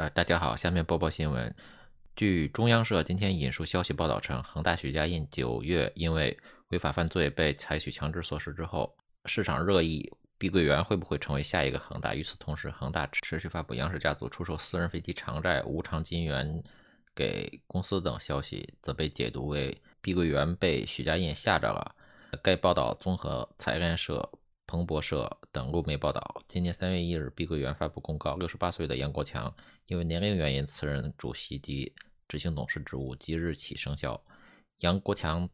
呃，大家好，下面播报新闻。据中央社今天引述消息报道称，恒大许家印九月因为违法犯罪被采取强制措施之后，市场热议碧桂园会不会成为下一个恒大。与此同时，恒大持续发布杨氏家族出售私人飞机偿债、无偿金援给公司等消息，则被解读为碧桂园被许家印吓着了。该报道综合财联社。彭博社等路媒报道，今年三月一日，碧桂园发布公告，六十八岁的杨国强因为年龄原因辞任主席及执行董事职务，即日起生效。杨国强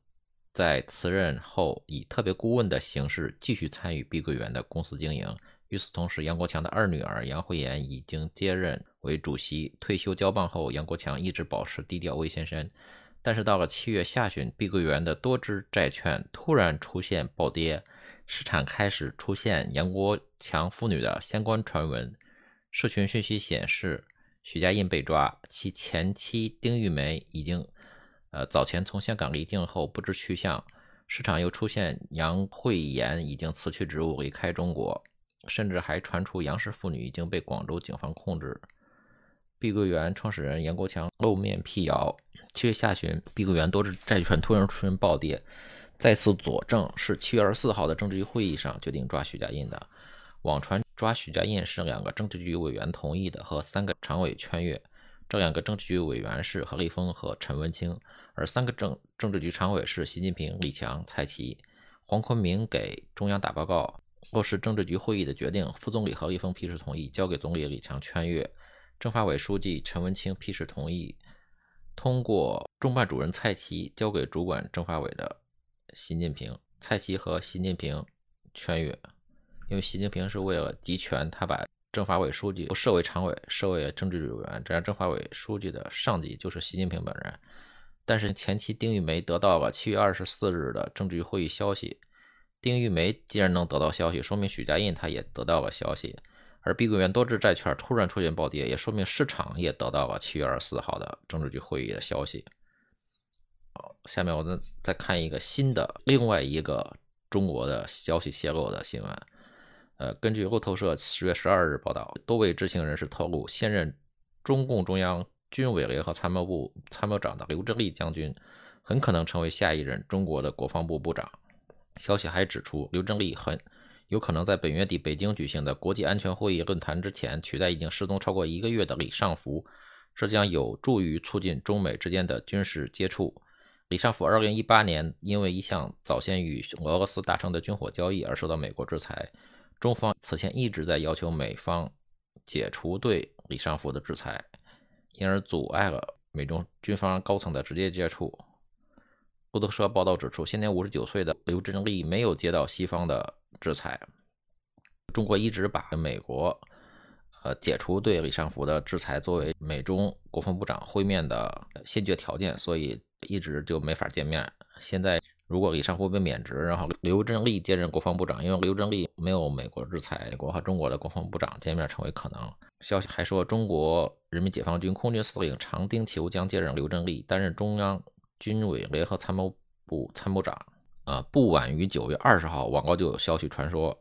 在辞任后，以特别顾问的形式继续参与碧桂园的公司经营。与此同时，杨国强的二女儿杨慧妍已经接任为主席。退休交棒后，杨国强一直保持低调微先生。但是到了七月下旬，碧桂园的多只债券突然出现暴跌。市场开始出现杨国强父女的相关传闻，社群讯息显示许家印被抓，其前妻丁玉梅已经，呃早前从香港离境后不知去向。市场又出现杨慧妍已经辞去职务离开中国，甚至还传出杨氏父女已经被广州警方控制。碧桂园创始人杨国强露面辟谣，七月下旬，碧桂园多只债券突然出现暴跌。再次佐证是七月二十四号的政治局会议上决定抓许家印的。网传抓许家印是两个政治局委员同意的，和三个常委圈阅。这两个政治局委员是何立峰和陈文清，而三个政政治局常委是习近平、李强、蔡奇。黄坤明给中央打报告，落实政治局会议的决定。副总理何立峰批示同意，交给总理李强圈阅。政法委书记陈文清批示同意，通过中办主任蔡奇交给主管政法委的。习近平、蔡奇和习近平签约，因为习近平是为了集权，他把政法委书记不设为常委，设为政治委员，这样政法委书记的上级就是习近平本人。但是前期丁玉梅得到了七月二十四日的政治局会议消息，丁玉梅既然能得到消息，说明许家印他也得到了消息。而碧桂园多只债券突然出现暴跌，也说明市场也得到了七月二十四号的政治局会议的消息。下面我们再看一个新的另外一个中国的消息泄露的新闻。呃，根据路透社十月十二日报道，多位知情人士透露，现任中共中央军委联合参谋部参谋长的刘振立将军很可能成为下一任中国的国防部部长。消息还指出，刘振立很有可能在本月底北京举行的国际安全会议论坛之前取代已经失踪超过一个月的李尚福，这将有助于促进中美之间的军事接触。李尚福二零一八年因为一项早先与俄罗斯达成的军火交易而受到美国制裁，中方此前一直在要求美方解除对李尚福的制裁，因而阻碍了美中军方高层的直接接触。路透社报道指出，现年五十九岁的刘振立没有接到西方的制裁，中国一直把美国呃解除对李尚福的制裁作为美中国防部长会面的先决条件，所以。一直就没法见面。现在如果李尚福被免职，然后刘振立接任国防部长，因为刘振立没有美国制裁，美国和中国的国防部长见面成为可能。消息还说，中国人民解放军空军司令常丁球将接任刘振立，担任中央军委联合参谋部参谋长。啊，不晚于九月二十号，网高就有消息传说。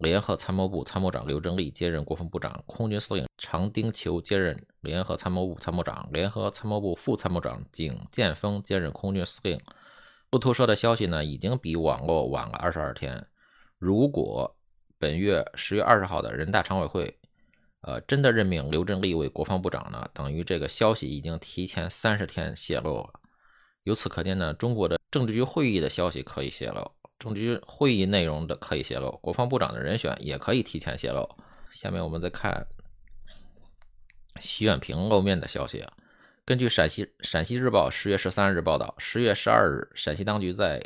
联合参谋部参谋长刘振立接任国防部长，空军司令常丁球接任联合参谋部参谋长，联合参谋部副参谋长景建峰接任空军司令。路透社的消息呢，已经比网络晚了二十二天。如果本月十月二十号的人大常委会，呃，真的任命刘振立为国防部长呢，等于这个消息已经提前三十天泄露了。由此可见呢，中国的政治局会议的消息可以泄露。政治局会议内容的可以泄露，国防部长的人选也可以提前泄露。下面我们再看徐远平露面的消息啊。根据陕西陕西日报十月十三日报道，十月十二日，陕西当局在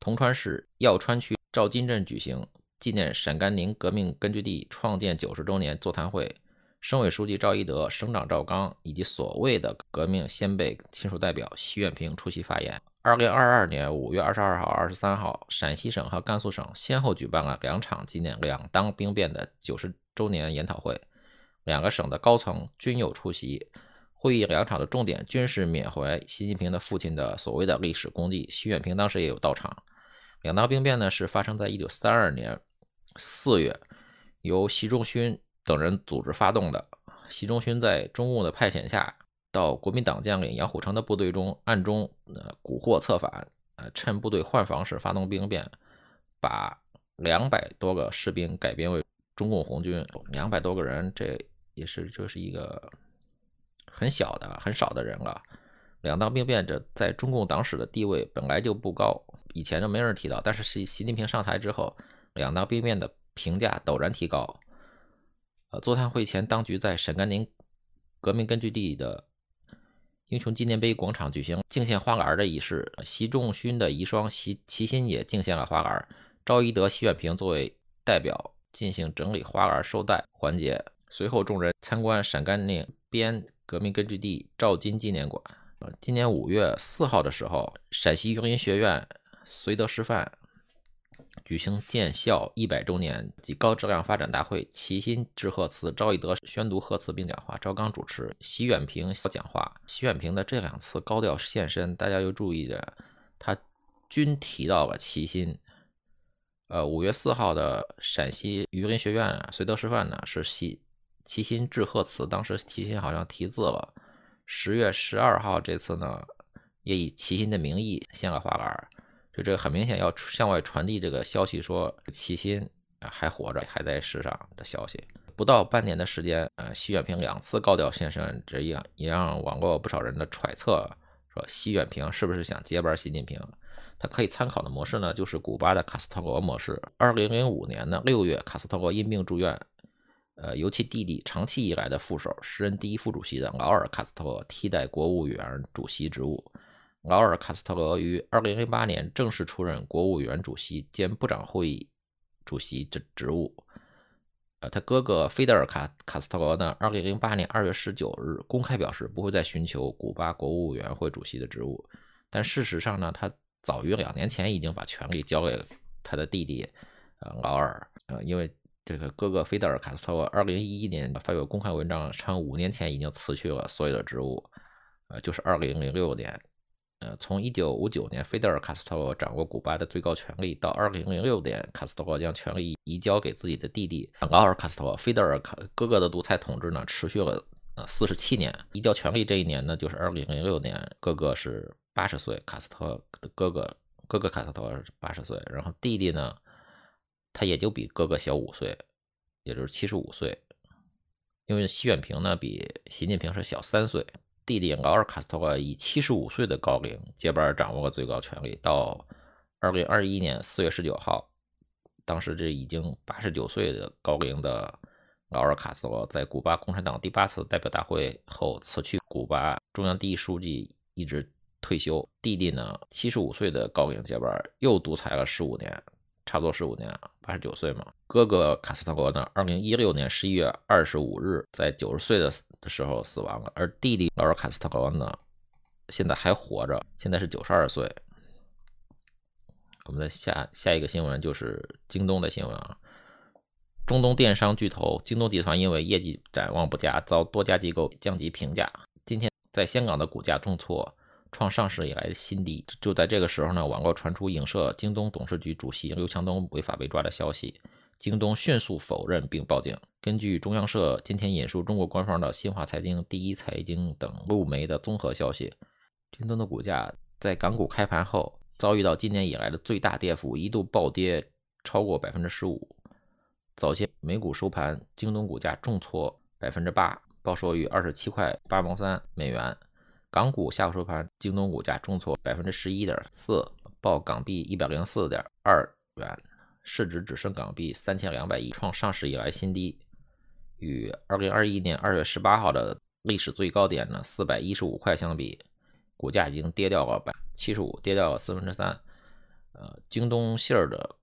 铜川市耀川区赵金镇举行纪念陕甘宁革命根据地创建九十周年座谈会，省委书记赵一德、省长赵刚以及所谓的革命先辈亲属代表习远平出席发言。二零二二年五月二十二号、二十三号，陕西省和甘肃省先后举办了两场纪念两当兵变的九十周年研讨会，两个省的高层均有出席。会议两场的重点均是缅怀习近平的父亲的所谓的历史功绩，习远平当时也有到场。两当兵变呢是发生在一九三二年四月，由习仲勋等人组织发动的。习仲勋在中共的派遣下，到国民党将领杨虎城的部队中暗中呃蛊惑策反，呃趁部队换防时发动兵变，把两百多个士兵改编为中共红军。两百多个人，这也是就是一个很小的、很少的人了。两党兵变者在中共党史的地位本来就不高，以前就没人提到。但是习习近平上台之后，两党兵变的评价陡然提高。呃，座谈会前，当局在陕甘宁革命根据地的英雄纪念碑广场举行敬献花篮的仪式，习仲勋的遗孀习齐心也敬献了花篮，赵一德、习远平作为代表进行整理花篮收袋环节。随后，众人参观陕甘宁边革命根据地赵金纪念馆。今年五月四号的时候，陕西榆林学院绥德师范。举行建校一百周年及高质量发展大会，齐心致贺词，赵一德宣读贺词并讲话，赵刚主持，习远平讲话。习远平的这两次高调现身，大家又注意着，他均提到了齐心。呃，五月四号的陕西榆林学院绥德师范呢，是习齐心致贺词，当时齐心好像题字了。十月十二号这次呢，也以齐心的名义献了花篮。就这个很明显要向外传递这个消息，说齐心还活着，还在世上的消息。不到半年的时间，呃，习远平两次高调现身，这样也让网络不少人的揣测，说习远平是不是想接班习近平？他可以参考的模式呢，就是古巴的卡斯特罗模式。二零零五年呢六月，卡斯特罗因病住院，呃，由其弟弟长期以来的副手，时任第一副主席的劳尔·卡斯特罗替代国务院主席职务。劳尔·卡斯特罗于2008年正式出任国务院主席兼部长会议主席职职务。呃，他哥哥菲德尔·卡卡斯特罗呢，2008年2月19日公开表示不会再寻求古巴国务委员会主席的职务。但事实上呢，他早于两年前已经把权力交给了他的弟弟，呃，劳尔。呃，因为这个哥哥菲德尔·卡斯特罗2011年发表公开文章称，五年前已经辞去了所有的职务，呃，就是2006年。呃，从1959年菲德尔·卡斯特罗掌握古巴的最高权力，到2006年卡斯特罗将权力移交给自己的弟弟劳尔·卡斯特罗，菲德尔卡哥哥的独裁统治呢，持续了呃47年。移交权力这一年呢，就是2006年，哥哥是80岁，卡斯特的哥哥哥哥卡斯特罗是80岁，然后弟弟呢，他也就比哥哥小五岁，也就是75岁，因为习远平呢比习近平是小三岁。弟弟劳尔·卡斯特罗以七十五岁的高龄接班掌握了最高权力。到二零二一年四月十九号，当时这已经八十九岁的高龄的劳尔·卡斯特罗在古巴共产党第八次代表大会后辞去古巴中央第一书记，一直退休。弟弟呢，七十五岁的高龄接班，又独裁了十五年。差不多十五年，八十九岁嘛。哥哥卡斯特罗呢，二零一六年十一月二十五日在九十岁的的时候死亡了。而弟弟劳尔卡斯特罗呢，现在还活着，现在是九十二岁。我们的下下一个新闻就是京东的新闻啊。中东电商巨头京东集团因为业绩展望不佳，遭多家机构降级评价。今天在香港的股价重挫。创上市以来的新低。就在这个时候呢，网络传出影射京东董事局主席刘强东违法被抓的消息，京东迅速否认并报警。根据中央社今天引述中国官方的新华财经、第一财经等路媒的综合消息，京东的股价在港股开盘后遭遇到今年以来的最大跌幅，一度暴跌超过百分之十五。早些美股收盘，京东股价重挫百分之八，报收于二十七块八毛三美元。港股下午收盘，京东股价重挫百分之十一点四，报港币一百零四点二元，市值只剩港币三千两百亿，创上市以来新低。与二零二一年二月十八号的历史最高点呢四百一十五块相比，股价已经跌掉了百七十五，跌掉了四分之三。呃，京东信儿的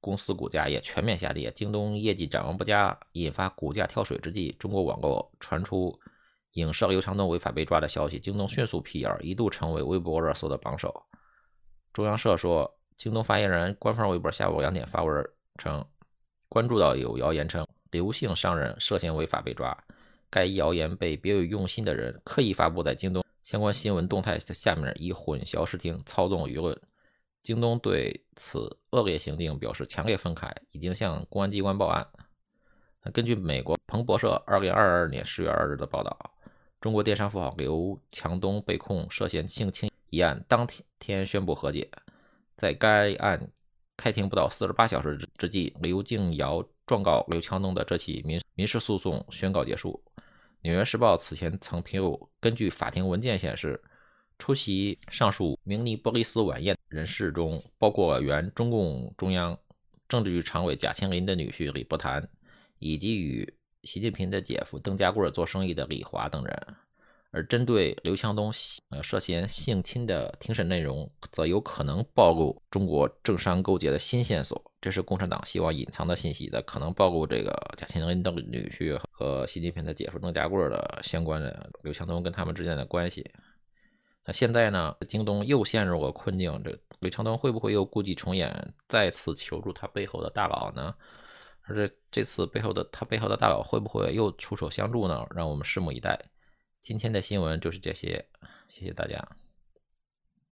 公司股价也全面下跌。京东业绩展望不佳，引发股价跳水之际，中国网购传出。影射刘强东违法被抓的消息，京东迅速辟谣，一度成为微博热搜的榜首。中央社说，京东发言人官方微博下午两点发文称，关注到有谣言称刘姓商人涉嫌违法被抓，该谣言被别有用心的人刻意发布在京东相关新闻动态下面，以混淆视听、操纵舆论。京东对此恶劣行径表示强烈愤慨，已经向公安机关报案。根据美国彭博社二零二二年十月二日的报道，中国电商富豪刘强东被控涉嫌性侵一案，当天宣布和解。在该案开庭不到四十八小时之际，刘静瑶状告刘强东的这起民民事诉讼宣告结束。《纽约时报》此前曾披露，根据法庭文件显示，出席上述明尼波利斯晚宴人士中，包括原中共中央。政治局常委贾庆林的女婿李伯潭，以及与习近平的姐夫邓家贵做生意的李华等人。而针对刘强东呃涉嫌性侵的庭审内容，则有可能暴露中国政商勾结的新线索。这是共产党希望隐藏的信息的，可能暴露这个贾庆林的女婿和习近平的姐夫邓家贵的相关的刘强东跟他们之间的关系。那现在呢？京东又陷入了困境，这刘强东会不会又故伎重演，再次求助他背后的大佬呢？而这这次背后的他背后的大佬会不会又出手相助呢？让我们拭目以待。今天的新闻就是这些，谢谢大家。